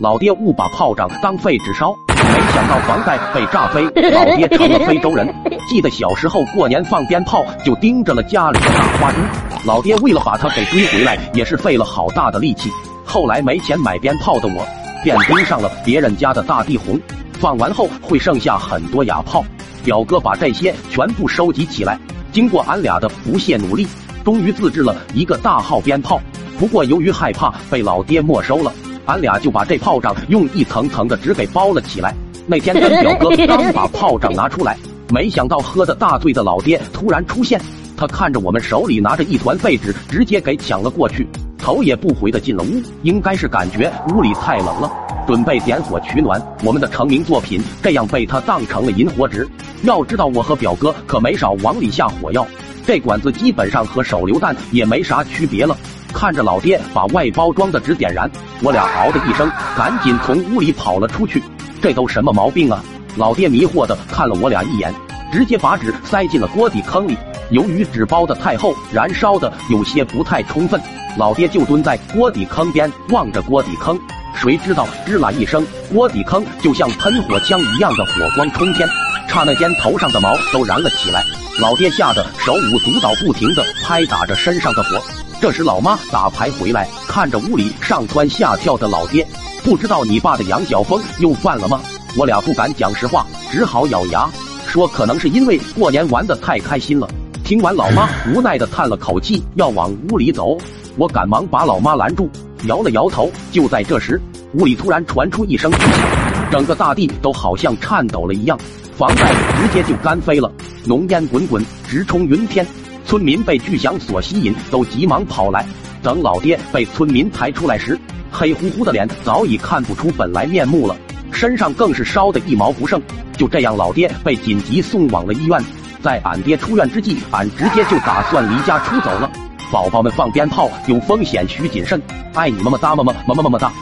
老爹误把炮仗当废纸烧，没想到房贷被炸飞，老爹成了非洲人。记得小时候过年放鞭炮，就盯着了家里的大花猪。老爹为了把它给追回来，也是费了好大的力气。后来没钱买鞭炮的我，便盯上了别人家的大地红。放完后会剩下很多哑炮，表哥把这些全部收集起来。经过俺俩的不懈努力，终于自制了一个大号鞭炮。不过由于害怕被老爹没收了，俺俩就把这炮仗用一层层的纸给包了起来。那天跟表哥刚把炮仗拿出来，没想到喝的大醉的老爹突然出现。他看着我们手里拿着一团废纸，直接给抢了过去，头也不回的进了屋。应该是感觉屋里太冷了。准备点火取暖，我们的成名作品这样被他当成了引火纸。要知道我和表哥可没少往里下火药，这管子基本上和手榴弹也没啥区别了。看着老爹把外包装的纸点燃，我俩嗷的一声，赶紧从屋里跑了出去。这都什么毛病啊？老爹迷惑的看了我俩一眼，直接把纸塞进了锅底坑里。由于纸包的太厚，燃烧的有些不太充分，老爹就蹲在锅底坑边望着锅底坑。谁知道吱啦一声，锅底坑就像喷火枪一样的火光冲天，刹那间头上的毛都燃了起来。老爹吓得手舞足蹈，不停的拍打着身上的火。这时老妈打牌回来，看着屋里上蹿下跳的老爹，不知道你爸的羊角风又犯了吗？我俩不敢讲实话，只好咬牙说可能是因为过年玩的太开心了。听完，老妈无奈的叹了口气，要往屋里走。我赶忙把老妈拦住。摇了摇头，就在这时，屋里突然传出一声巨响，整个大地都好像颤抖了一样，房贷直接就干飞了，浓烟滚滚，直冲云天。村民被巨响所吸引，都急忙跑来。等老爹被村民抬出来时，黑乎乎的脸早已看不出本来面目了，身上更是烧得一毛不剩。就这样，老爹被紧急送往了医院。在俺爹出院之际，俺直接就打算离家出走了。宝宝们放鞭炮有风险，需谨慎。爱你么么哒么么么么么哒。